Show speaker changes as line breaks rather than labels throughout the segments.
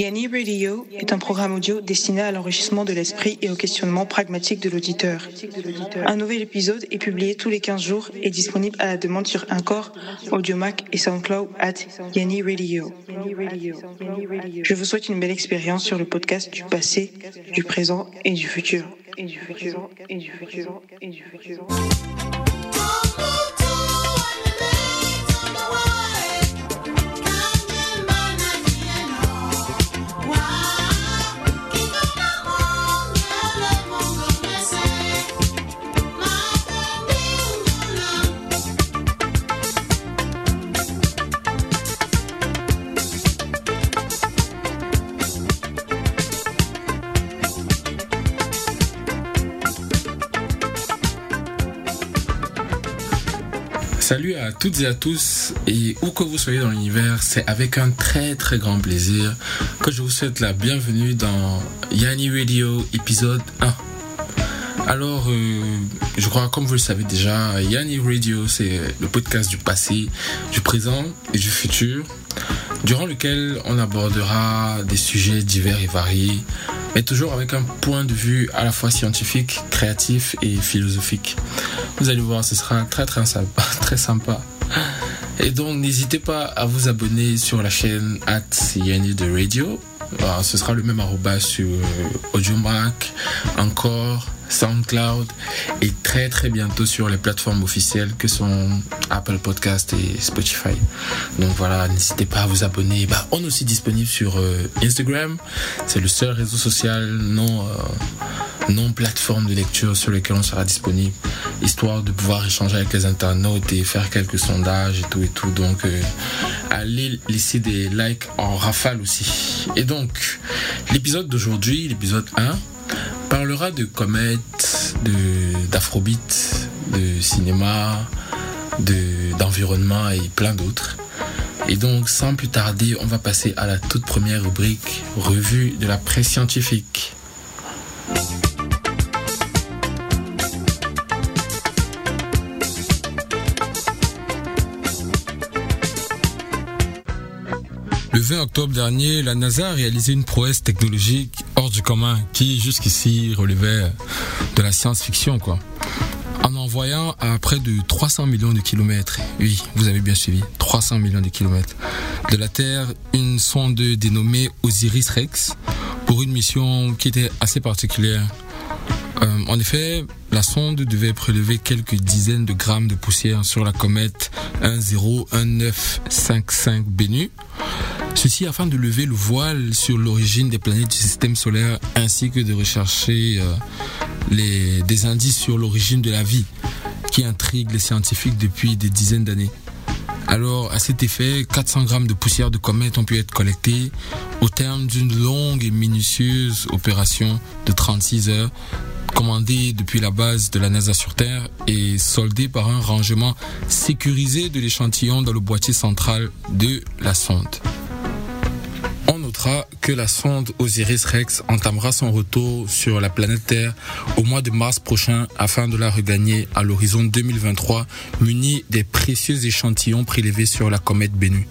Yanni Radio est un programme audio destiné à l'enrichissement de l'esprit et au questionnement pragmatique de l'auditeur. Un nouvel épisode est publié tous les 15 jours et disponible à la demande sur Encore, Audiomac et SoundCloud at Yanni Radio. Je vous souhaite une belle expérience sur le podcast du passé, du présent et du futur.
Salut à toutes et à tous et où que vous soyez dans l'univers, c'est avec un très très grand plaisir que je vous souhaite la bienvenue dans Yanni Radio épisode 1. Alors, euh, je crois comme vous le savez déjà, Yanni Radio c'est le podcast du passé, du présent et du futur, durant lequel on abordera des sujets divers et variés, mais toujours avec un point de vue à la fois scientifique, créatif et philosophique. Vous allez voir, ce sera très très sympa. Très sympa. Et donc, n'hésitez pas à vous abonner sur la chaîne at de Radio. Alors, ce sera le même arroba sur Audiomac, encore, SoundCloud et très très bientôt sur les plateformes officielles que sont Apple Podcast et Spotify. Donc voilà, n'hésitez pas à vous abonner. Bah, on est aussi disponible sur euh, Instagram. C'est le seul réseau social non... Euh, non plateforme de lecture sur lequel on sera disponible, histoire de pouvoir échanger avec les internautes et faire quelques sondages et tout et tout. Donc, euh, allez laisser des likes en rafale aussi. Et donc, l'épisode d'aujourd'hui, l'épisode 1, parlera de comètes, d'afrobeat, de, cinéma, d'environnement et plein d'autres. Et donc, sans plus tarder, on va passer à la toute première rubrique, revue de la presse scientifique. Le 20 octobre dernier, la NASA a réalisé une prouesse technologique hors du commun qui jusqu'ici relevait de la science-fiction quoi. En envoyant à près de 300 millions de kilomètres, oui, vous avez bien suivi, 300 millions de kilomètres, de la Terre, une sonde dénommée Osiris Rex pour une mission qui était assez particulière. Euh, en effet, la sonde devait prélever quelques dizaines de grammes de poussière sur la comète 101955 Bennu. Ceci afin de lever le voile sur l'origine des planètes du système solaire ainsi que de rechercher euh, des indices sur l'origine de la vie qui intrigue les scientifiques depuis des dizaines d'années. Alors, à cet effet, 400 grammes de poussière de comète ont pu être collectés au terme d'une longue et minutieuse opération de 36 heures commandée depuis la base de la NASA sur Terre et soldée par un rangement sécurisé de l'échantillon dans le boîtier central de la sonde. Que la sonde Osiris Rex entamera son retour sur la planète Terre au mois de mars prochain afin de la regagner à l'horizon 2023 munie des précieux échantillons prélevés sur la comète Bennu.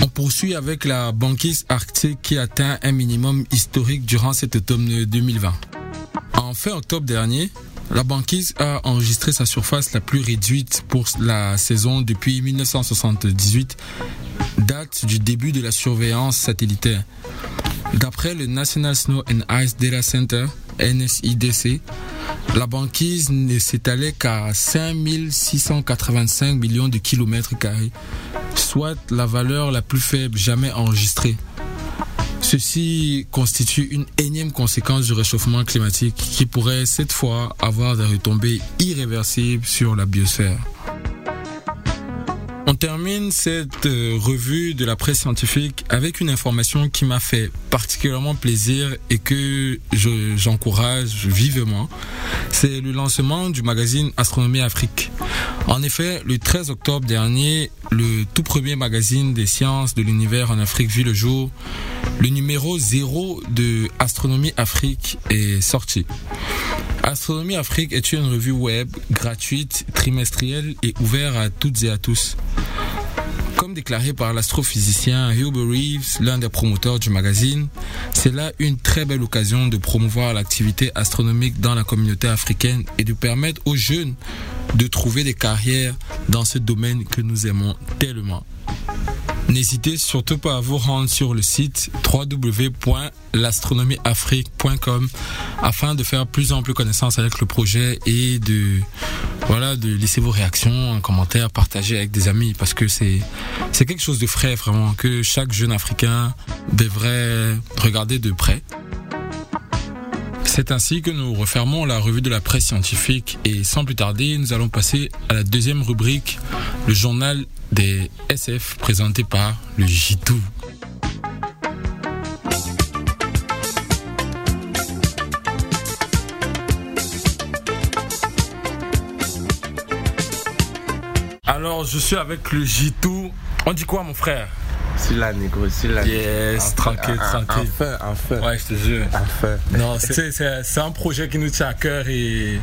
On poursuit avec la banquise arctique qui atteint un minimum historique durant cet automne 2020. En fin octobre dernier, la banquise a enregistré sa surface la plus réduite pour la saison depuis 1978, date du début de la surveillance satellitaire. D'après le National Snow and Ice Data Center, NSIDC, la banquise ne s'étalait qu'à 5685 millions de kilomètres carrés, soit la valeur la plus faible jamais enregistrée. Ceci constitue une énième conséquence du réchauffement climatique qui pourrait cette fois avoir des retombées irréversibles sur la biosphère. On termine cette euh, revue de la presse scientifique avec une information qui m'a fait particulièrement plaisir et que j'encourage vivement. C'est le lancement du magazine Astronomie Afrique. En effet, le 13 octobre dernier, le tout premier magazine des sciences de l'univers en Afrique vit le jour. Le numéro 0 de Astronomie Afrique est sorti. Astronomie Afrique est une revue web gratuite, trimestrielle et ouverte à toutes et à tous. Comme déclaré par l'astrophysicien Hubert Reeves, l'un des promoteurs du magazine, c'est là une très belle occasion de promouvoir l'activité astronomique dans la communauté africaine et de permettre aux jeunes de trouver des carrières dans ce domaine que nous aimons tellement. N'hésitez surtout pas à vous rendre sur le site www.l'astronomieafrique.com afin de faire plus ample connaissance avec le projet et de voilà de laisser vos réactions, en commentaire, partager avec des amis parce que c'est c'est quelque chose de frais vraiment que chaque jeune africain devrait regarder de près. C'est ainsi que nous refermons la revue de la presse scientifique et sans plus tarder, nous allons passer à la deuxième rubrique, le journal des SF présenté par le Jitou. Alors, je suis avec le Jitou. On dit quoi, mon frère?
C'est la négro, c'est la
Yes, tranquille, tranquille.
Enfin, enfin.
Ouais, je te jure.
Enfin.
Non, c'est un projet qui nous tient à cœur et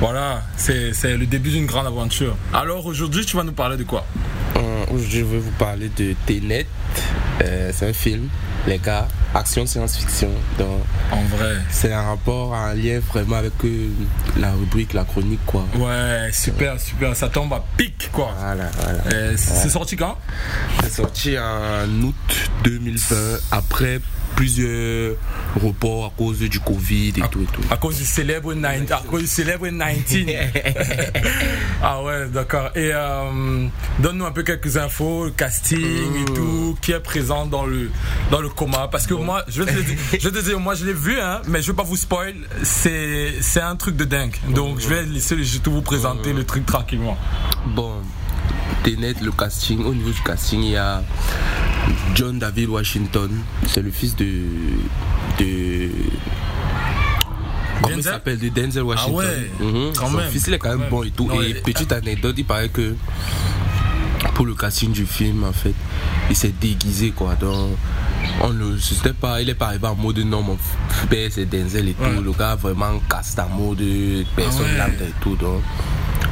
voilà, c'est le début d'une grande aventure. Alors aujourd'hui, tu vas nous parler de quoi?
Euh, Aujourd'hui, je vais vous parler de Ténet. Euh, c'est un film les gars, action science-fiction. Donc,
en vrai.
C'est un rapport, un lien vraiment avec euh, la rubrique, la chronique, quoi.
Ouais, super, super. Ça tombe à pic, quoi.
Voilà, voilà.
C'est sorti quand?
C'est sorti en août 2020, après plusieurs reports à cause du Covid et tout et tout.
À cause du célèbre 19. À cause du célèbre 19. ah ouais, d'accord. Et euh, donne-nous un peu quelques infos, le casting et hmm. tout, qui est présent dans le, dans le coma. Parce que moi, je vais, te dire, je vais te dire, moi je l'ai vu, hein, mais je vais pas vous spoil. C'est, c'est un truc de dingue. Donc je vais laisser tout vous présenter le truc tranquillement.
Bon, net le casting, au niveau du casting, il y a John David Washington, c'est le fils de. de Comment il s'appelle De Denzel ah Washington.
Ah ouais, mhm. Son
fils, il est quand, même bon et tout. et petite anecdote, il paraît que pour le casting du film, en fait, il s'est déguisé quoi. Donc, on ne c'était pas, il est pas arrivé en mode non, mon père c'est Denzel et tout. Le gars vraiment casse en mode personne ah et tout. Donc,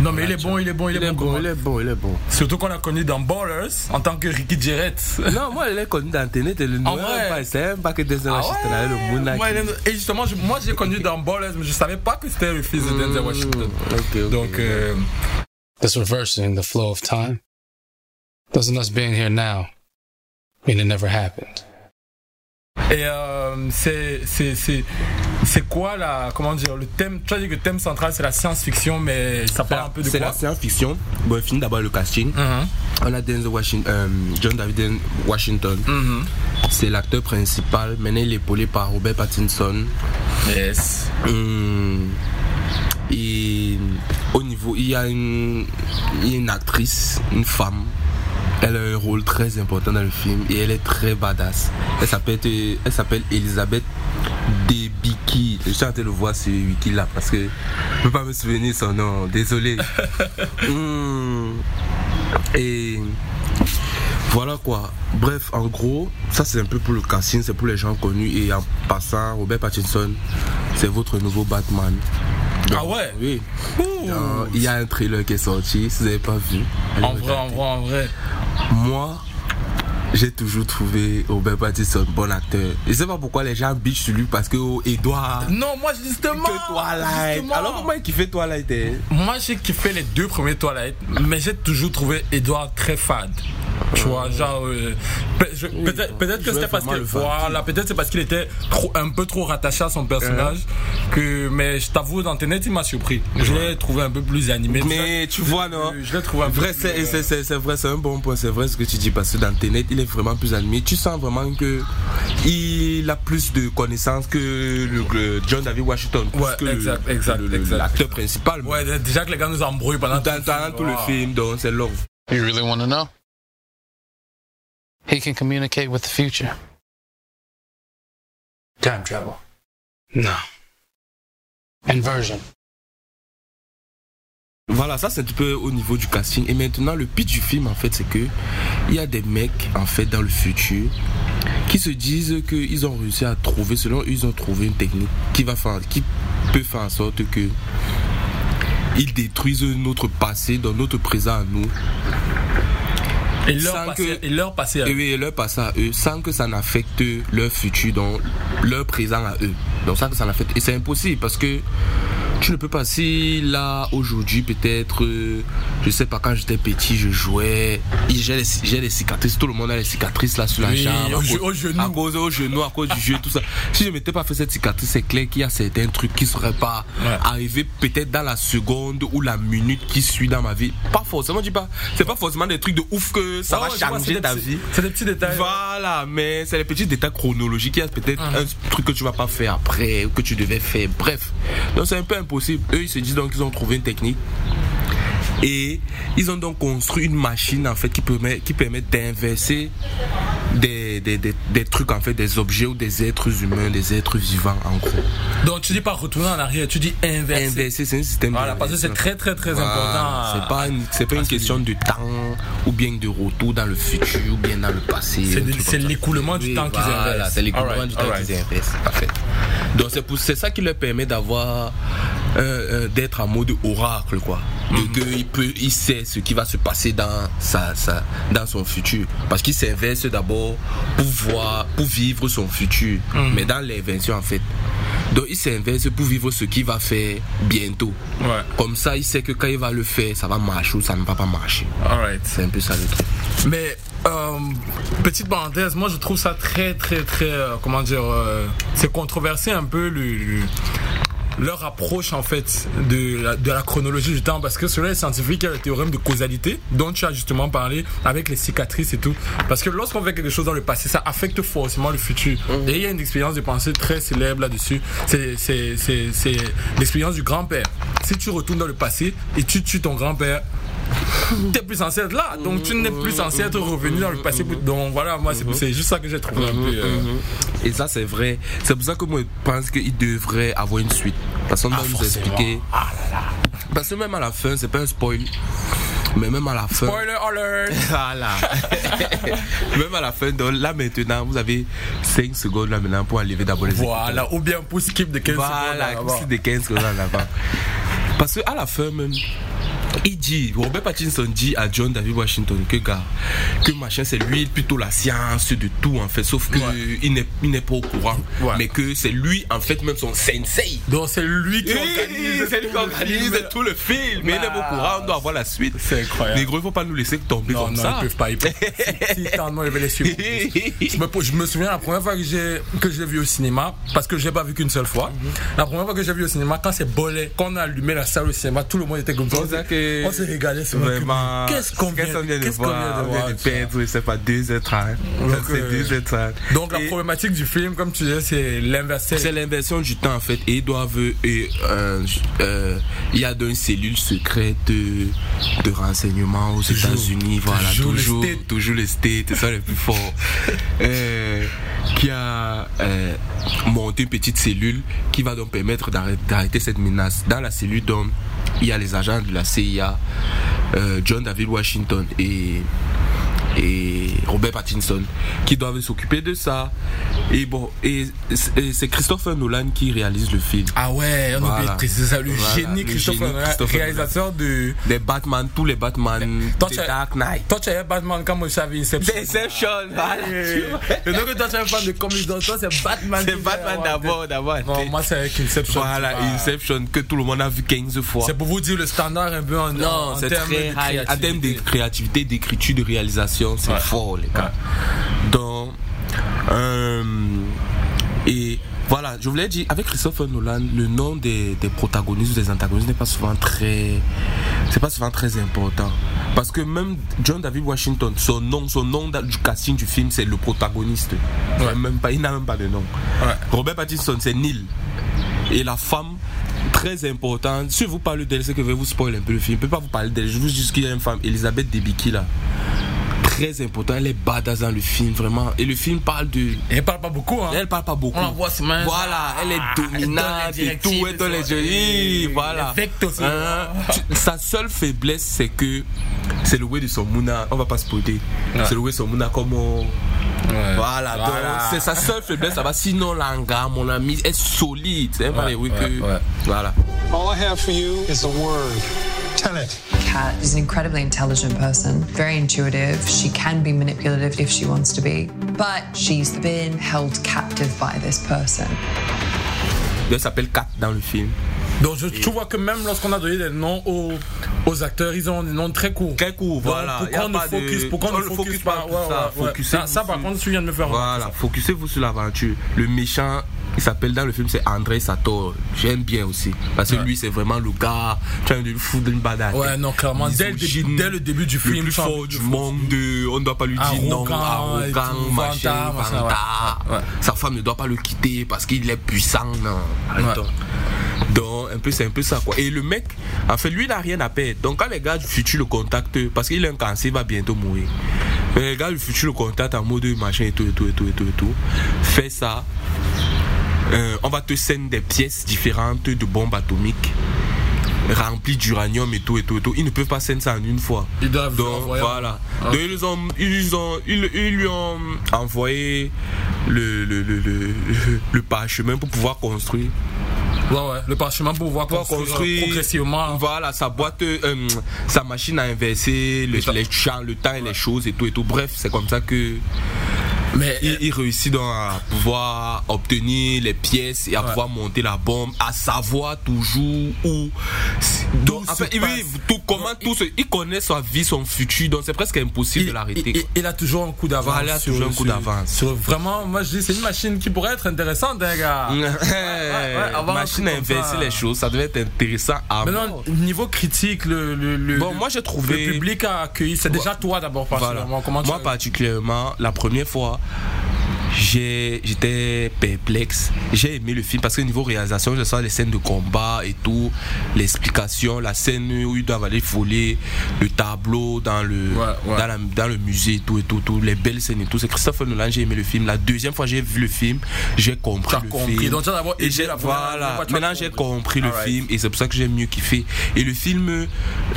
non, mais il est bon, il est bon, il, est, bon,
Il est bon, il est bon.
Surtout qu'on l'a connu dans Ballers en tant que Ricky Jarrett.
Non, moi, il est connu dans Ténet et le nom. C'est pas que Denzel ah Washington le Moon
Et justement, moi, j'ai connu dans Ballers, mais je savais pas que c'était le fils de Denzel hmm, Washington. Donc, euh...
This reversing the flow of time. Doesn't us being here now mean it never happened?
Et euh, c'est quoi la comment dire le thème Tu as dit que le thème central c'est la science-fiction, mais ça parle un peu de quoi?
C'est la science-fiction. Bon, finit d'abord le casting.
Uh-huh.
On a Washington, euh, John David Washington.
Uh-huh.
C'est l'acteur principal. Maintenant, il est épaulé par Robert Pattinson.
Yes.
Hum. et au niveau, il y a une, il y a une actrice, une femme elle a un rôle très important dans le film et elle est très badass. Elle s'appelle, elle s'appelle Elisabeth Debicki. Je suis en train de le voir sur Wiki là parce que je ne peux pas me souvenir son nom. Désolé. Hmm. Et voilà quoi. Bref, en gros, ça c'est un peu pour le casting, c'est pour les gens connus. Et en passant, Robert Pattinson, c'est votre nouveau Batman.
Ah ouais?
Oui. Il y a un trailer qui est sorti, si vous n'avez pas vu.
En vrai, en vrai, en vrai.
Moi, j'ai toujours trouvé Robert Pattinson bon acteur. Je sais pas pourquoi les gens bitch sur lui parce que oh, Edouard.
Non, moi justement.
Que Twilight. Alors comment il kiffait Twilight hein?
Moi j'ai kiffé les deux premiers Twilight, mais j'ai toujours trouvé Edouard très fade. Tu vois, genre, euh, peut-être que c'était parce que, voilà, peut-être c'est parce qu'il était trop, un peu trop rattaché à son personnage, que, mais je t'avoue, dans Tenet, il m'a surpris. Je l'ai trouvé un peu plus animé.
Mais tu vois, non?
Je l'ai trouvé un
vrai, peu plus, c'est vrai, c'est un bon point, c'est vrai ce que tu dis, parce que dans Tenet, il est vraiment plus animé. Tu sens vraiment que il a plus de connaissances que le, John David Washington.
Ouais, exact, exact,
L'acteur principal.
Ouais, déjà que les gars nous embrouillent pendant
tout, tout le film, donc c'est love.
You really want to know? He can communicate with the future. Time travel. No. Inversion.
Voilà, ça c'est un peu au niveau du casting. Et maintenant, le pitch du film, en fait, c'est que il y a des mecs, en fait, dans le futur, qui se disent qu'ils ont réussi à trouver, selon eux, ils ont trouvé une technique qui va faire, qui peut faire en sorte que ils détruisent notre passé dans notre présent à nous
Et leur,
sans que-
et leur à
Et oui, et leur passé à eux, sans que ça n'affecte leur futur, donc leur présent à eux. Donc sans que ça n'affecte. Et c'est impossible parce que tu ne peux pas. Si là, aujourd'hui, peut-être, euh, je sais pas, quand j'étais petit, je jouais, j'ai les, cicatrices, tout le monde a les cicatrices là sur la jambe.
au
à cause-
au genou.
À cause au genou, à cause du jeu, tout ça. Si je m'étais pas fait cette cicatrice, c'est clair qu'il y a certains trucs qui seraient pas
Ouais.
arrivés peut-être dans la seconde ou la minute qui suit dans ma vie. Pas forcément, je dis pas, c'est pas forcément des trucs de ouf que ça va
vois,
changer ta vie.
C'est des petits détails.
Voilà, mais c'est les petits détails chronologiques. Il y a peut-être
Uh-huh.
un truc que tu vas pas faire après, ou que tu devais faire. Bref. Donc c'est un peu Eux, ils se disent donc qu'ils ont trouvé une technique. Et ils ont donc construit une machine en fait qui permet, qui permet d'inverser des, des, des, des trucs en fait, des objets ou des êtres humains, des êtres vivants en gros.
Donc tu dis pas retourner en arrière, tu dis inverser.
Inverser, c'est un système
Voilà, parce que c'est très très très
Voilà.
important.
C'est pas une, c'est pas une question de temps ou bien de retour dans le futur ou bien dans le passé.
C'est l'écoulement du temps qu'ils
voilà,
inversent.
C'est l'écoulement du temps qu'ils inversent. en fait. Donc c'est pour c'est ça qui leur permet d'avoir euh, euh, d'être en mode oracle quoi. De
Mhm.
que il peut il sait ce qui va se passer dans sa, sa dans son futur parce qu'il s'inverse d'abord pour voir pour vivre son futur
Mhm.
mais dans l'invention en fait. Donc il s'inverse pour vivre ce qu'il va faire bientôt.
Ouais,
Comme ça, il sait que quand il va le faire, ça va marcher ou ça ne va pas marcher.
alright.
C'est un peu ça le truc.
Mais euh, petite parenthèse, moi je trouve ça très très très euh, comment dire, euh, c'est controversé un peu le, le- leur approche en fait de la, de la chronologie du temps parce que selon les scientifiques il y a le théorème de causalité dont tu as justement parlé avec les cicatrices et tout. Parce que lorsqu'on fait quelque chose dans le passé ça affecte forcément le futur. Et il y a une expérience de pensée très célèbre là-dessus. C'est l'expérience du grand-père. Si tu retournes dans le passé et tu tues ton grand-père t'es plus censé être là donc tu n'es plus censé être revenu dans le passé pour- donc voilà moi c'est c'est juste ça que j'ai trouvé un peu euh,
Et ça, c'est vrai. C'est pour ça que moi, je pense qu'il devrait avoir une suite. Parce qu'on doit nous expliquer. Parce que même à la fin, c'est pas un spoil. Mais même à la fin.
spoiler alert
Voilà. même à la fin, donc là maintenant, vous avez 5 secondes là maintenant pour enlever d'abord les
Voilà, ou bien pour skip de 15
Voilà,
secondes. là-bas.
c'est des 15 secondes là-bas. Parce qu'à la fin même, il dit, Robert Pattinson dit à John David Washington que gars, que machin c'est lui plutôt la science de tout en fait, sauf que
Ouais.
il n'est pas au courant,
Ouais.
mais que c'est lui en fait même son sensei.
Donc c'est lui qui
Oui,
organise.
c'est lui qui
tout le
organise
film.
tout le film, mais il n'est pas au courant, on doit avoir la suite.
C'est incroyable.
Les gros, il faut pas nous laisser tomber
Non,
comme
non,
ça.
ils peuvent pas. Ils peuvent pas. Si, si, non, ils veulent les suivre. Je me, je me souviens la première fois que j'ai que j'ai vu au cinéma, parce que j'ai pas vu qu'une seule fois. La première fois que j'ai vu au cinéma, quand c'est bolé, quand on a allumé la salle au cinéma, tout le monde était comme ça. On s'est régalé. c'est
Vraiment.
Qu'est-ce qu'on vient,
Qu'est-ce qu'on vient de voir? On vient de perdre, je sais pas, 2h30.
Donc, euh,
2h30.
Donc la problématique du film, comme tu disais, c'est l'inverser.
C'est l'inversion du temps en fait et ils doivent et, euh, euh, il y a une cellule secrète de, de renseignement aux États-Unis voilà
toujours les
toujours les States c'est ça le plus fort Euh, qui a euh, monté une petite cellule qui va donc permettre d'arrêter d'arrêter cette menace dans la cellule donc il y a les agents de la CIA euh, John David Washington et et Robert Pattinson qui doivent s'occuper de ça et bon et et c'est Christopher Nolan qui réalise le film
Ah ouais, on
Voilà.
ça. Le
Voilà,
génie Christopher Nolan, réalisateur de.
les Batman tous les Batman
Toi, tu
Dark Knight
Toi, tu avais Batman quand moi j'avais Inception.
Inception voilà
Et donc, toi, tu es fan de comics, donc toi, c'est Batman.
c'est Batman d'abord d'abord
Non, moi, c'est avec Inception.
voilà. Inception que tout le monde a vu 15 fois
C'est pour vous dire le standard un peu en,
non
en
c'est
termes
très
de
en termes
créativité
d'écriture de réalisation c'est
Ouais.
fort les gars donc euh, et voilà, je voulais dire, avec Christopher Nolan, le nom des, des protagonistes ou des antagonistes n'est pas souvent très. C'est pas souvent très important. Parce que même John David Washington, son nom, son nom du casting du film, c'est le protagoniste.
Ouais.
Même pas, il n'a même pas de nom.
Ouais.
Robert Pattinson, c'est Neil. Et la femme, très importante, si je vous parle d'elle, c'est que je vais vous spoiler un peu le film. Je ne peux pas vous parler d'elle, je vous dis qu'il y a une femme, Elisabeth Debicki là. Très important, elle est badass dans le film, vraiment. Et le film parle de.
Elle parle pas beaucoup, hein.
Elle parle pas beaucoup.
On la voit se mettre.
Voilà, elle est
Ah, elle donne
dominante
les
et tout, elle donne les
Et-
voilà. Hein, Sa seule faiblesse, c'est que c'est le way de son mouna. On va pas se spoiler.
Ouais.
C'est le way de son mouna comme on-
Ouais.
Voilà, donc c'est sa seule faiblesse. Ça va. Sinon, l'anga, mon ami, est solide. C'est
Ouais,
que. Voilà.
All I have for you is a word. Tell it. Kat is an incredibly intelligent person, very intuitive. She can be manipulative if she wants to be, but she's been held captive by this person.
Elle s'appelle Kat dans le film.
Donc je, tu vois que même lorsqu'on a donné des noms aux, aux acteurs, ils ont des noms très courts.
Très courts, voilà.
Pour qu'on ne
de-
focus, pour qu'on
on
ne
ne
focus
focus
pas.
pas
Ouais,
sur ça.
ouais, ouais.
Focusez
Ça, ça, par contre, tu viens de me faire
Voilà, focussez-vous sur l'aventure. Le méchant, il s'appelle dans le film, c'est André Sator. J'aime bien aussi. Parce que
Ouais.
lui, c'est vraiment le gars, tu de le foutre d'une.
Ouais, non, clairement, dès le début- dès le début du film,
Le plus
as
fort du
de
monde, on ne doit pas lui dire non,
Arrogant
machin,
vantard, ouais.
Sa femme ne doit pas le quitter parce qu'il est puissant. Non. Donc, un peu, c'est un peu ça, quoi. Et le mec, en fait, lui, il n'a rien à perdre. Donc, quand les gars du futur le contactent, parce qu'il a un cancer, il va bientôt mourir. Mais les gars du futur le contactent en mode machin et tout, et tout, et tout, et tout, et tout. Fais ça. Euh, on va te scène des pièces différentes de bombes atomiques remplies d'uranium et tout et tout et tout. Ils ne peuvent pas scène ça en une fois.
Ils doivent
Donc voilà.
Ah.
Donc, ils, ont, ils, ont, ils, ils lui ont envoyé le, le, le, le, le parchemin pour pouvoir construire.
Ouais, ouais. Le parchemin pour pouvoir construire,
construire
progressivement.
Voilà, sa boîte, euh, sa machine à inverser le, les champs, le temps et les choses et tout et tout. Bref, c'est comme ça que
Mais
il, il réussit donc à pouvoir obtenir les pièces et à
Ouais.
pouvoir monter la bombe, à savoir toujours où. Donc,
se passe.
tout, comment tout ce, il connaît sa vie, son futur, donc c'est presque impossible
il,
de l'arrêter.
il- il- il a toujours un coup d'avance.
Voilà, il
sur-
toujours un coup d'avance.
Vraiment, moi je dis, c'est une machine qui pourrait être intéressante, hein, gars.
Ouais, Machine à inverser les choses, ça devait être intéressant à
Maintenant,
mort.
niveau critique, le, le, le-
Bon,
le-
moi j'ai trouvé.
le public a accueilli. C'est déjà toi d'abord,
Voilà.
particulièrement. Comment tu
Moi particulièrement, la première fois, you j'étais perplexe. J'ai aimé le film parce que niveau réalisation, je sens les scènes de combat et tout, l'explication, la scène où ils doivent aller voler le tableau dans le,
Ouais, ouais.
Dans, la- dans le musée et tout et tout, tout, les belles scènes et tout. C'est Christopher Nolan, j'ai aimé le film. La deuxième fois j'ai vu le film, j'ai compris le
compris.
film.
Donc,
Et j'ai voilà.
fois,
Maintenant j'ai
compris?
le film et c'est pour ça que j'ai mieux kiffé. Et le film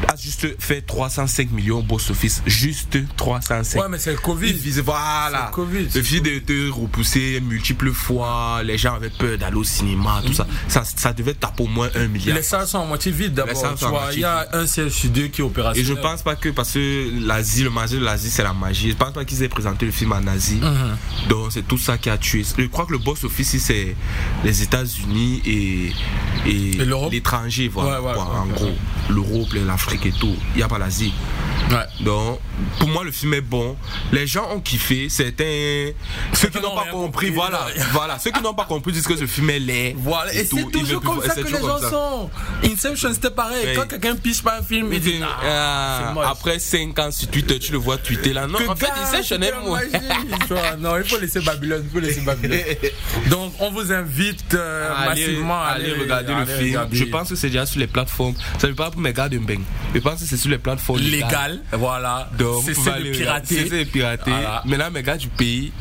a juste fait 305 millions au box-office, juste 305.
Ouais, mais c'est le Covid.
Voilà.
Le Covid,
Le film été repoussé multiples fois. Les gens avaient peur d'aller au cinéma, tout ça. ça. Ça devait taper au moins un milliard.
Les salles sont à moitié vides d'abord. il y a un siège sur deux qui est
Et
opérationnel.
je pense pas que parce que l'Asie, le marché de l'Asie, c'est la magie. Je pense pas qu'ils aient présenté le film en Asie.
Mhm.
Donc c'est tout ça qui a tué. Je crois que le box office, c'est les États-Unis et, et,
Et l'Europe?
l'étranger, voilà.
Ouais, ouais,
quoi,
ouais,
en gros, l'Europe, l'Afrique et tout. Il n'y a pas l'Asie. Donc, pour moi, le film est bon. Les gens ont kiffé. Certains, ceux qui
n'ont
n'ont pas compris,
compris,
voilà,
là.
voilà, ceux qui n'ont pas compris disent que ce film est laid.
Voilà, et,
tout.
c'est toujours comme ça que les gens sont. Inception, c'était pareil. Quand quelqu'un piche pas un film, il dit.
Ah, après 5 ans sur Twitter, tu le vois tweeter là. Non, en fait,
magie, tu vois. Non, il faut laisser Babylone, il faut laisser Babylone. Donc, on vous invite euh, massivement à
allez regarder le film. Je pense que c'est déjà sur les plateformes. Ça veut pas pour mes gars de Mbeng. Je pense que c'est sur les plateformes
légal, voilà.
Donc,
c'est
aller
pirater.
C'est pirater. Maintenant, mes gars du pays,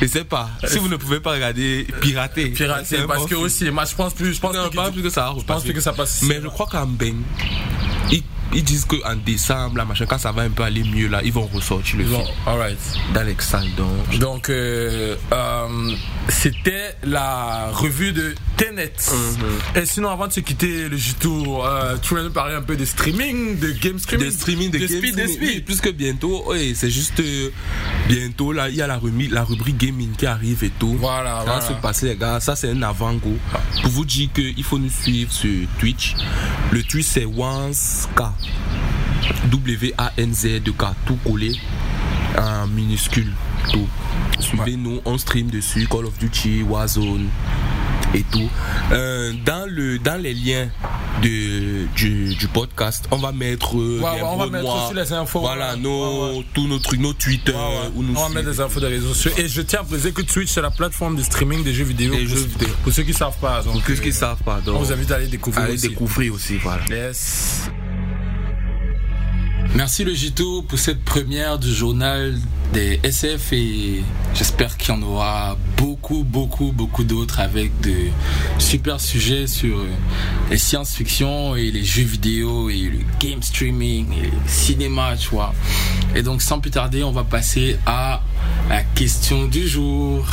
je pas. Si vous ne pouvez pas regarder, pirater.
Pirater, parce que aussi, moi je pense plus, je pense
Non,
plus
pas
qu'il-
plus que ça.
je pense plus que ça passe.
Mais je crois qu'en Mbeng, ils, ils disent qu'en décembre, là, machin, quand ça va un peu aller mieux, là, ils vont ressortir le
Bon,
film.
alright.
Dans les salles, donc.
Donc, euh, euh, c'était la revue de Tenet.
Mhm.
Et sinon, avant de se quitter le J-Tour, euh, tu voulais nous parler un peu de streaming, de game streaming?
de streaming, de,
de
game
speed, de
streaming.
speed.
Oui, plus que bientôt, oui, c'est juste euh, bientôt là, il y a la, remi- la rubrique gaming qui arrive et tout.
Voilà,
Ça
voilà.
va se passer les gars, ça c'est un avant-goût. Pour vous dire qu'il faut nous suivre sur Twitch. Le Twitch c'est Wanzk. W-A-N-Z de K, tout collé en minuscule, tout. Suivez-nous, on stream dessus, Call of Duty, Warzone et tout. Euh, dans, le, dans les liens de, du, du podcast, on va mettre euh,
Ouais,
les
ouais, on va
mots
mettre
noirs.
aussi les infos,
Voilà,
ouais.
nos,
Ouais, ouais.
tous nos trucs, nos Twitter,
Ouais, ouais.
où nous
on va mettre des infos des réseaux sociaux. Et je tiens à préciser que Twitch, c'est la plateforme de streaming des jeux vidéo.
Des
pour,
jeux vidéo.
pour ceux qui savent pas. Donc,
Pour ceux qui
euh,
savent pas, donc,
On vous invite à aller découvrir
allez
aussi.
découvrir aussi, voilà.
Yes.
Merci le Gito pour cette première du journal des SF et j'espère qu'il y en aura beaucoup, beaucoup, beaucoup d'autres avec de super sujets sur euh, les science-fiction et les jeux vidéo et le game streaming et le cinéma, tu vois. Et donc sans plus tarder, on va passer à la question du jour.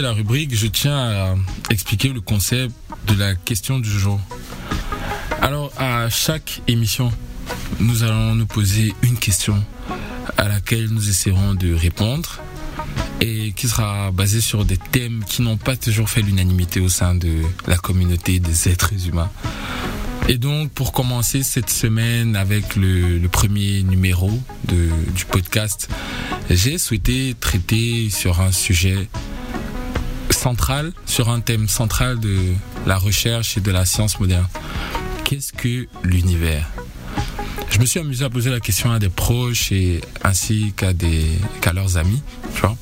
La rubrique, je tiens à expliquer le concept de la question du jour. Alors, à chaque émission, nous allons nous poser une question à laquelle nous essaierons de répondre et qui sera basée sur des thèmes qui n'ont pas toujours fait l'unanimité au sein de la communauté des êtres humains. Et donc, pour commencer cette semaine avec le, le premier numéro de, du podcast, j'ai souhaité traiter sur un sujet central, sur un thème central de la recherche et de la science moderne. Qu'est-ce que l'univers? Je me suis amusé à poser la question à des proches et ainsi qu'à leurs amis, tu vois,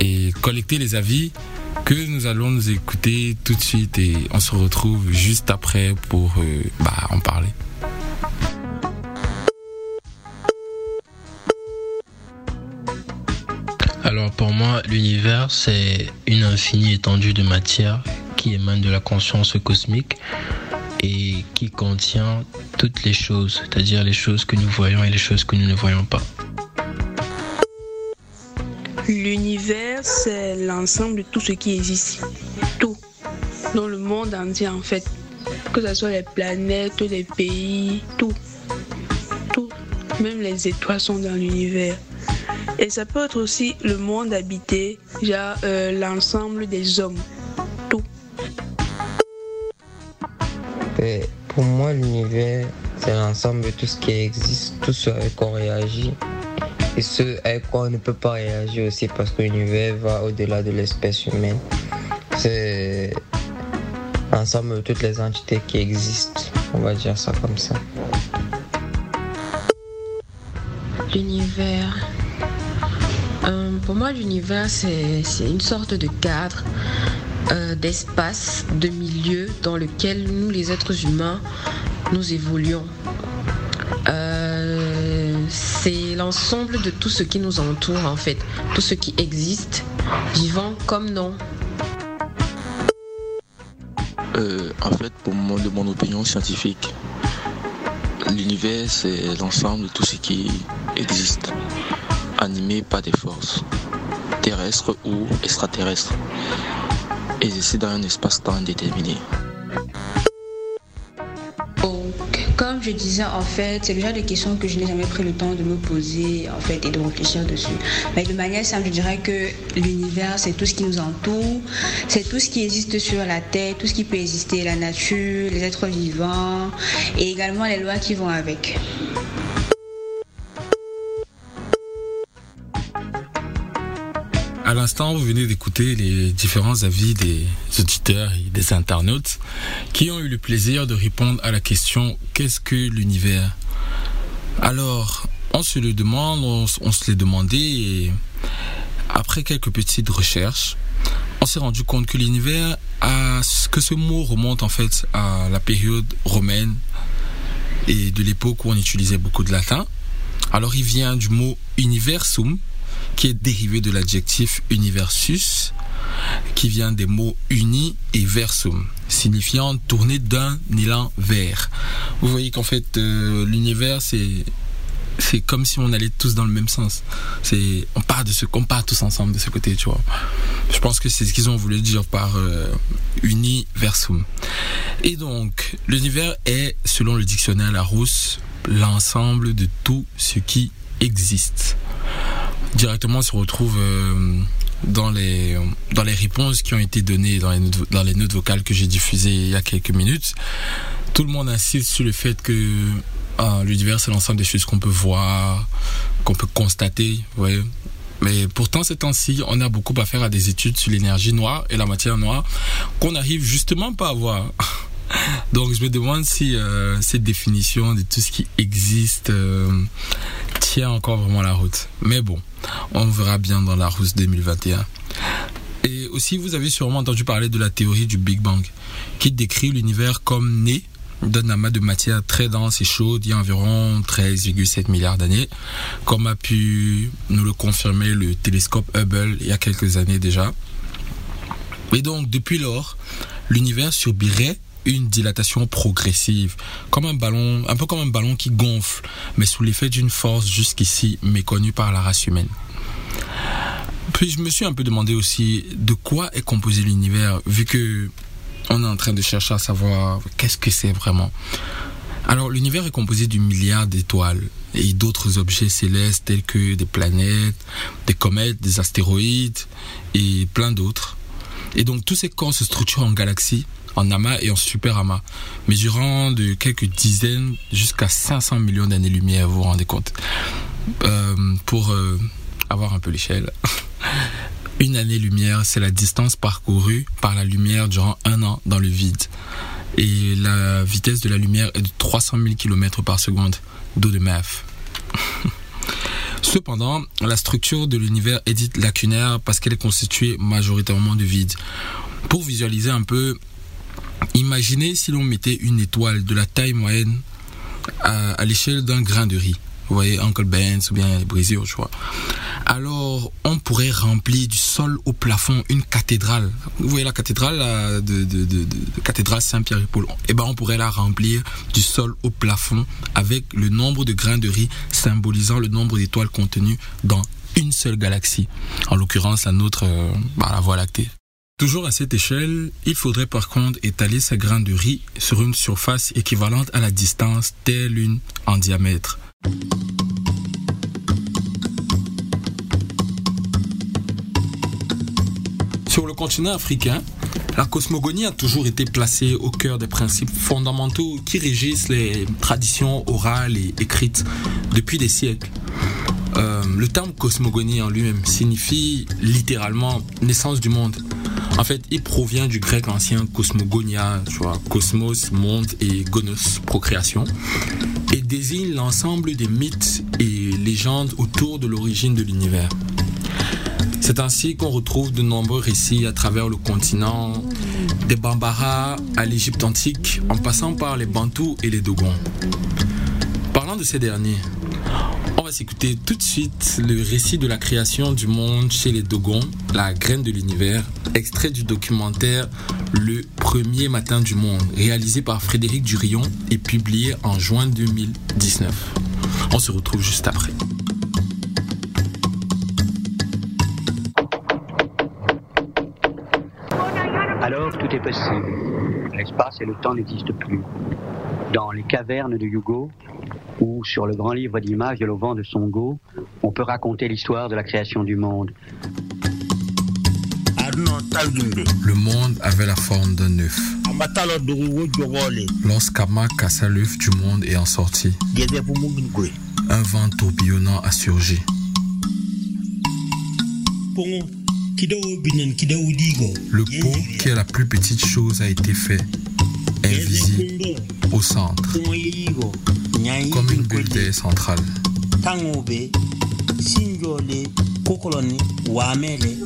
et collecter les avis que nous allons nous écouter tout de suite et on se retrouve juste après pour euh, bah, en parler.
Alors pour moi, l'univers, c'est une infinie étendue de matière qui émane de la conscience cosmique et qui contient toutes les choses, c'est-à-dire les choses que nous voyons et les choses que nous ne voyons pas.
L'univers, c'est l'ensemble de tout ce qui existe. Tout. Dans le monde entier, en fait. Que ce soit les planètes, les pays, tout. Tout. Même les étoiles sont dans l'univers. Et ça peut être aussi le monde habité, genre euh, l'ensemble des hommes. Tout.
Et pour moi, l'univers, c'est l'ensemble de tout ce qui existe, tout ce avec quoi on réagit et ce avec quoi on ne peut pas réagir aussi parce que l'univers va au-delà de l'espèce humaine. C'est l'ensemble de toutes les entités qui existent, on va dire ça comme ça.
L'univers. Euh, pour moi, l'univers, c'est une sorte de cadre, euh, d'espace, de milieu dans lequel nous, les êtres humains, nous évoluons. Euh, c'est l'ensemble de tout ce qui nous entoure, en fait, tout ce qui existe, vivant comme non.
En fait, pour moi, de mon opinion scientifique, l'univers, c'est l'ensemble de tout ce qui existe, animé par des forces, terrestres ou extraterrestres, et c'est dans un espace-temps indéterminé.
Donc, comme je disais, en fait, c'est déjà des questions que je n'ai jamais pris le temps de me poser, en fait, et de réfléchir dessus. Mais de manière simple, je dirais que l'univers, c'est tout ce qui nous entoure, c'est tout ce qui existe sur la Terre, tout ce qui peut exister, la nature, les êtres vivants, et également les lois qui vont avec.
À l'instant, vous venez d'écouter les différents avis des auditeurs et des internautes qui ont eu le plaisir de répondre à la question qu'est-ce que l'univers? Alors, on se le demande, on, se l'est demandé et après quelques petites recherches, on s'est rendu compte que l'univers a que ce mot remonte en fait à la période romaine et de l'époque où on utilisait beaucoup de latin. Alors, il vient du mot universum qui est dérivé de l'adjectif universus, qui vient des mots uni et versum, signifiant tourner d'un élan vers. Vous voyez qu'en fait, euh, l'univers, c'est c'est comme si on allait tous dans le même sens. C'est on part de ce qu'on part tous ensemble de ce côté, tu vois. Je pense que c'est ce qu'ils ont voulu dire par euh, universum. Et donc, l'univers est, selon le dictionnaire Larousse, l'ensemble de tout ce qui existe directement se retrouve euh, dans les dans les réponses qui ont été données dans les notes, dans les notes vocales que j'ai diffusées il y a quelques minutes. Tout le monde insiste sur le fait que ah, l'univers c'est l'ensemble des choses qu'on peut voir, qu'on peut constater, vous voyez. Mais pourtant, ces temps-ci, on a beaucoup à faire à des études sur l'énergie noire et la matière noire qu'on n'arrive justement pas à voir. Donc, je me demande si euh, cette définition de tout ce qui existe euh, tient encore vraiment la route. Mais bon, on verra bien dans la rousse 2021. Et aussi, vous avez sûrement entendu parler de la théorie du Big Bang, qui décrit l'univers comme né d'un amas de matière très dense et chaude il y a environ 13,7 milliards d'années, comme a pu nous le confirmer le télescope Hubble il y a quelques années déjà. Et donc, depuis lors, l'univers subirait une dilatation progressive, comme un ballon, un peu comme un ballon qui gonfle, mais sous l'effet d'une force jusqu'ici méconnue par la race humaine. Puis je me suis un peu demandé aussi de quoi est composé l'univers, vu que on est en train de chercher à savoir qu'est-ce que c'est vraiment. Alors l'univers est composé d'une milliard d'étoiles et d'autres objets célestes tels que des planètes, des comètes, des astéroïdes et plein d'autres. Et donc tous ces corps se structurent en galaxies, en amas et en super amas, mesurant de quelques dizaines jusqu'à 500 millions d'années-lumière, vous vous rendez compte. Euh, pour euh, avoir un peu l'échelle. Une année-lumière, c'est la distance parcourue par la lumière durant un an dans le vide. Et la vitesse de la lumière est de 300 000 km par seconde. Do de math. Cependant, la structure de l'univers est dite lacunaire parce qu'elle est constituée majoritairement de vide. Pour visualiser un peu, imaginez si l'on mettait une étoile de la taille moyenne à, à l'échelle d'un grain de riz. Vous voyez, Uncle Ben's ou bien Brésil, je vois. Alors, on pourrait remplir du sol au plafond une cathédrale. Vous voyez la cathédrale de, de, de, de, cathédrale Saint-Pierre et Paul. Eh ben, on pourrait la remplir du sol au plafond avec le nombre de grains de riz symbolisant le nombre d'étoiles contenues dans une seule galaxie. En l'occurrence, la nôtre, euh, bah, la Voie lactée. Toujours à cette échelle, il faudrait par contre étaler ces grains de riz sur une surface équivalente à la distance telle une en diamètre. Sur le continent africain, la cosmogonie a toujours été placée au cœur des principes fondamentaux qui régissent les traditions orales et écrites depuis des siècles. Euh, le terme cosmogonie en lui-même signifie littéralement naissance du monde. En fait, il provient du grec ancien cosmogonia, tu vois, cosmos, monde et gonos, procréation, et désigne l'ensemble des mythes et légendes autour de l'origine de l'univers. C'est ainsi qu'on retrouve de nombreux récits à travers le continent, des Bambara à l'Égypte antique, en passant par les Bantous et les Dogons. Parlant de ces derniers, on va s'écouter tout de suite le récit de la création du monde chez les Dogons, la graine de l'univers, extrait du documentaire Le premier matin du monde, réalisé par Frédéric Durillon et publié en juin 2019. On se retrouve juste après.
Possible. L'espace et le temps n'existent plus. Dans les cavernes de Yugo, ou sur le grand livre d'images de l'auvent de Songo, on peut raconter l'histoire de la création du monde.
Le monde avait la forme d'un œuf. Lorsqu'Ama cassa l'œuf du monde et en sortit, un vent tourbillonnant a surgi. Le pot, qui est la plus petite chose, a été fait, invisible, au centre, comme une bulle d'air centrale.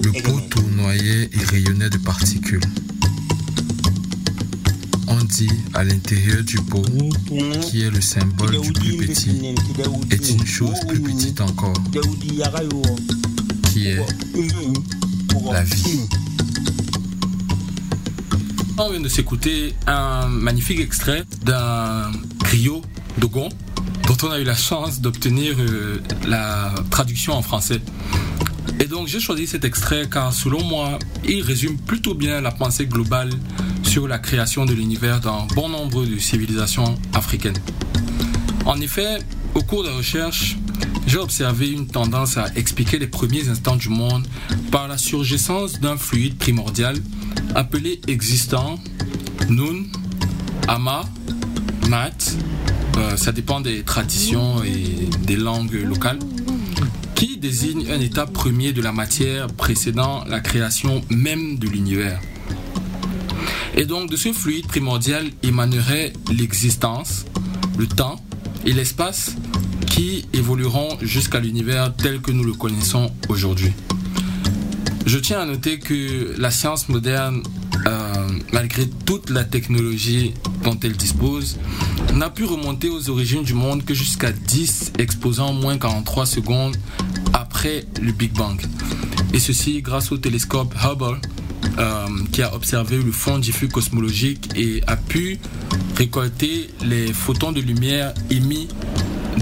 Le pot tournoyait et rayonnait de particules. On dit à l'intérieur du pot, qui est le symbole du plus petit, est une chose plus petite encore, qui est la vie. On vient de s'écouter un magnifique extrait d'un griot Dogon dont on a eu la chance d'obtenir euh, la traduction en français. Et donc j'ai choisi cet extrait car selon moi, il résume plutôt bien la pensée globale sur la création de l'univers dans bon nombre de civilisations africaines. En effet, au cours de la recherche, j'ai observé une tendance à expliquer les premiers instants du monde par la surgissance d'un fluide primordial appelé existant, Nun, Ama, Mat, euh, ça dépend des traditions et des langues locales, qui désigne un état premier de la matière précédant la création même de l'univers. Et donc de ce fluide primordial émanerait l'existence, le temps et l'espace qui évolueront jusqu'à l'univers tel que nous le connaissons aujourd'hui. Je tiens à noter que la science moderne, euh, malgré toute la technologie dont elle dispose, n'a pu remonter aux origines du monde que jusqu'à 10 exposants moins 43 secondes après le Big Bang. Et ceci grâce au télescope Hubble, euh, qui a observé le fond diffus cosmologique et a pu récolter les photons de lumière émis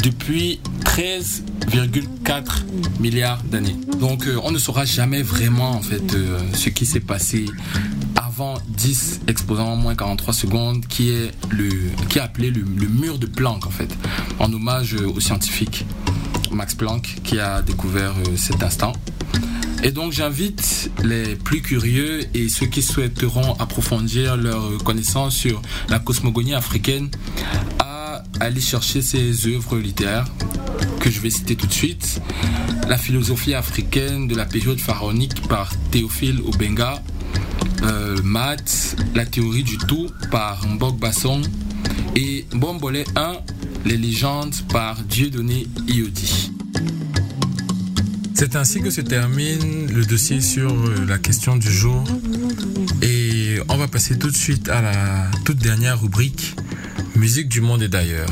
depuis 13,4 milliards d'années. Donc euh, on ne saura jamais vraiment en fait euh, ce qui s'est passé avant 10 exposant moins 43 secondes qui est le qui est appelé le, mur de Planck en fait en hommage au scientifique Max Planck qui a découvert cet instant. Et donc j'invite les plus curieux et ceux qui souhaiteront approfondir leur connaissance sur la cosmogonie africaine à aller chercher ces œuvres littéraires que je vais citer tout de suite. La philosophie africaine de la période pharaonique par Théophile Obenga, euh, la théorie du tout par Mbok Basson et Bombole 1, les légendes par Dieudonné Iodi.
C'est ainsi que se termine le dossier sur euh, la question du jour. Et on va passer tout de suite à la toute dernière rubrique, musique du monde et d'ailleurs.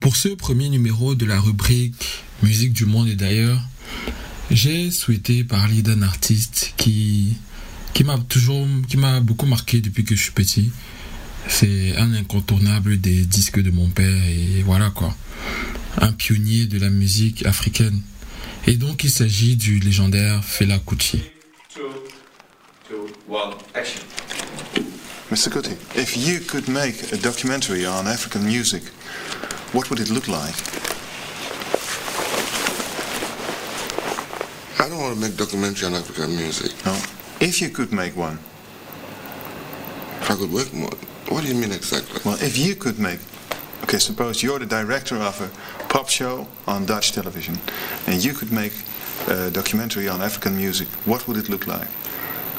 Pour ce premier numéro de la rubrique Musique du monde et d'ailleurs, j'ai souhaité parler d'un artiste qui, qui m'a toujours, qui m'a beaucoup marqué depuis que je suis petit. C'est un incontournable des disques de mon père et voilà quoi. Un pionnier de la musique africaine. Et donc il s'agit du légendaire Fela Kuti.
Mr. Kuti, if you could make a documentary on African music, what would it look like?
Want to make documentary on African music.
No. If you could make one.
If I could work more. What do you mean exactly?
Well, if you could make. Okay, suppose you're the director of a pop show on Dutch television, and you could make a documentary on African music. What would it look like?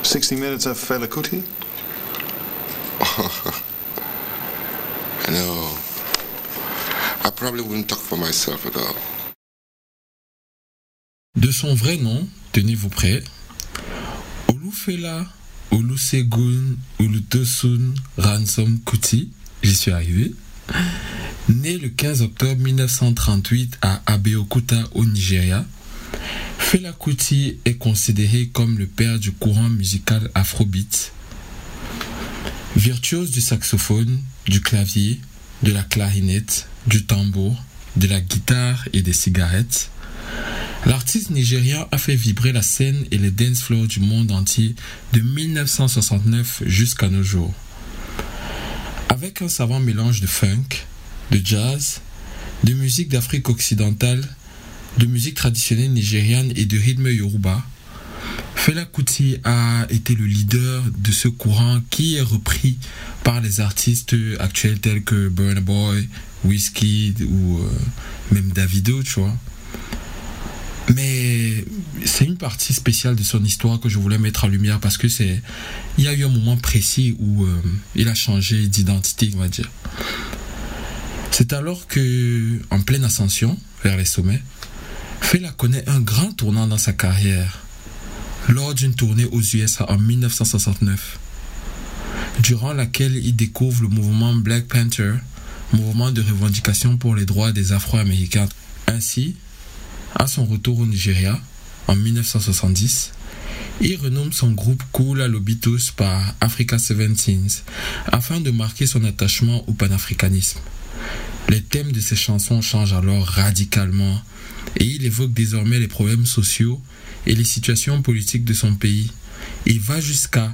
60 minutes of Fela Kuti?
no. I probably wouldn't talk for myself at all.
De son vrai nom, tenez-vous prêts, Olufela Olusegun Olutosun Ransom Kuti, j'y suis arrivé, né le 15 octobre 1938 à Abeokuta au Nigeria, Fela Kuti est considéré comme le père du courant musical afrobeat. Virtuose du saxophone, du clavier, de la clarinette, du tambour, de la guitare et des cigarettes, L'artiste nigérien a fait vibrer la scène et les dance floors du monde entier de 1969 jusqu'à nos jours. Avec un savant mélange de funk, de jazz, de musique d'Afrique occidentale, de musique traditionnelle nigériane et de rythme yoruba, Fela Kuti a été le leader de ce courant qui est repris par les artistes actuels tels que Burna Boy, Whiskey ou euh, même Davido, tu vois. Mais c'est une partie spéciale de son histoire que je voulais mettre en lumière parce que c'est, il y a eu un moment précis où euh, il a changé d'identité, on va dire. C'est alors que, en pleine ascension vers les sommets, Fela connaît un grand tournant dans sa carrière lors d'une tournée aux USA en 1969, durant laquelle il découvre le mouvement Black Panther, mouvement de revendication pour les droits des Afro-Américains. Ainsi, à son retour au Nigeria, en 1970, il renomme son groupe Kula Lobitos par Africa 17 afin de marquer son attachement au panafricanisme. Les thèmes de ses chansons changent alors radicalement et il évoque désormais les problèmes sociaux et les situations politiques de son pays. Il va jusqu'à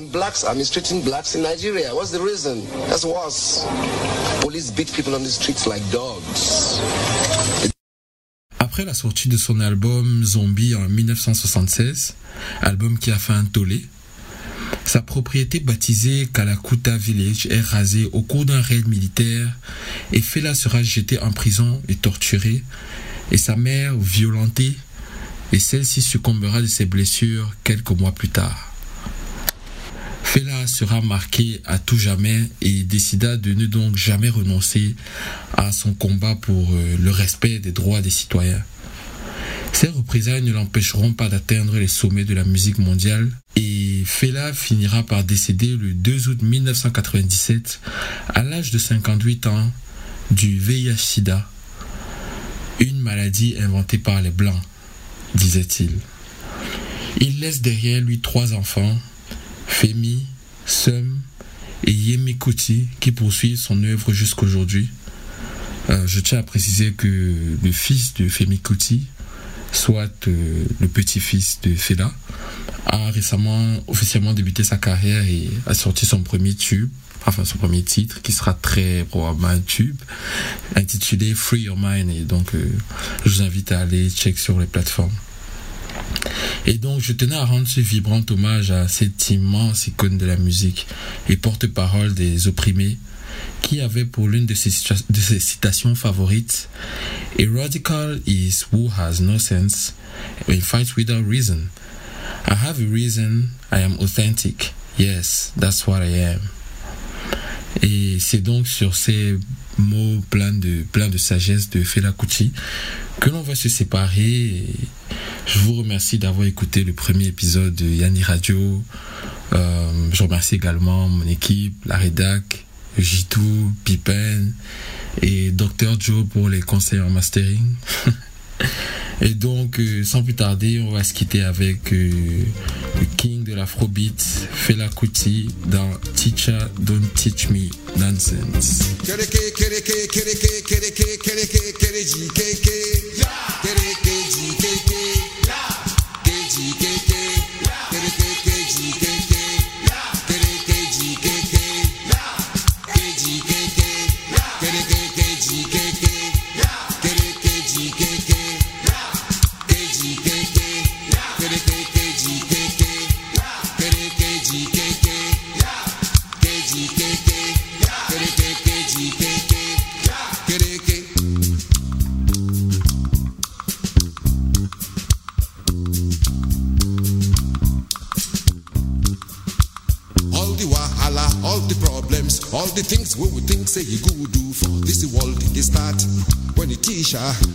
Blacks are mistreating blacks in Nigeria. What's the reason? That's. Police beat people on the streets like dogs.
Après la sortie de son album Zombie en 1976, album qui a fait un tollé, Sa propriété baptisée Kalakuta Village est rasée au cours d'un raid militaire et Fela sera jeté en prison et torturé et sa mère violentée et celle-ci succombera de ses blessures quelques mois plus tard. Fela sera marqué à tout jamais et décida de ne donc jamais renoncer à son combat pour euh, le respect des droits des citoyens. Ces représailles ne l'empêcheront pas d'atteindre les sommets de la musique mondiale et Fela finira par décéder le 2 août 1997 à l'âge de 58 ans du VIH-Sida, une maladie inventée par les Blancs, disait-il. Il laisse derrière lui trois enfants, Femi, Sum et Yemi Kuti, qui poursuivent son œuvre jusqu'aujourd'hui. Euh, je tiens à préciser que le fils de Femi Kuti, soit euh, le petit-fils de Fela, a récemment officiellement débuté sa carrière et a sorti son premier tube, enfin son premier titre, qui sera très probablement un tube, intitulé Free Your Mind. Et donc, euh, je vous invite à aller check sur les plateformes. Et donc, je tenais à rendre ce vibrant hommage à cette immense icône de la musique et porte-parole des opprimés, qui avait pour l'une de ses, citations favorites A radical is who has no sense and fights without reason. I have a reason, I am authentic. Yes, that's what I am. Et c'est donc sur ces mots pleins de, pleins de sagesse de Fela Kuti que l'on va se séparer. Je vous remercie d'avoir écouté le premier épisode de Yanni Radio. Euh, je remercie également mon équipe, la rédac, Jitou, Pipen et Dr Joe pour les conseils en mastering. et donc, euh, sans plus tarder, on va se quitter avec euh, le king de l'afrobeat, Fela Kuti, dans Teacher Don't Teach Me Nonsense.
All deixar.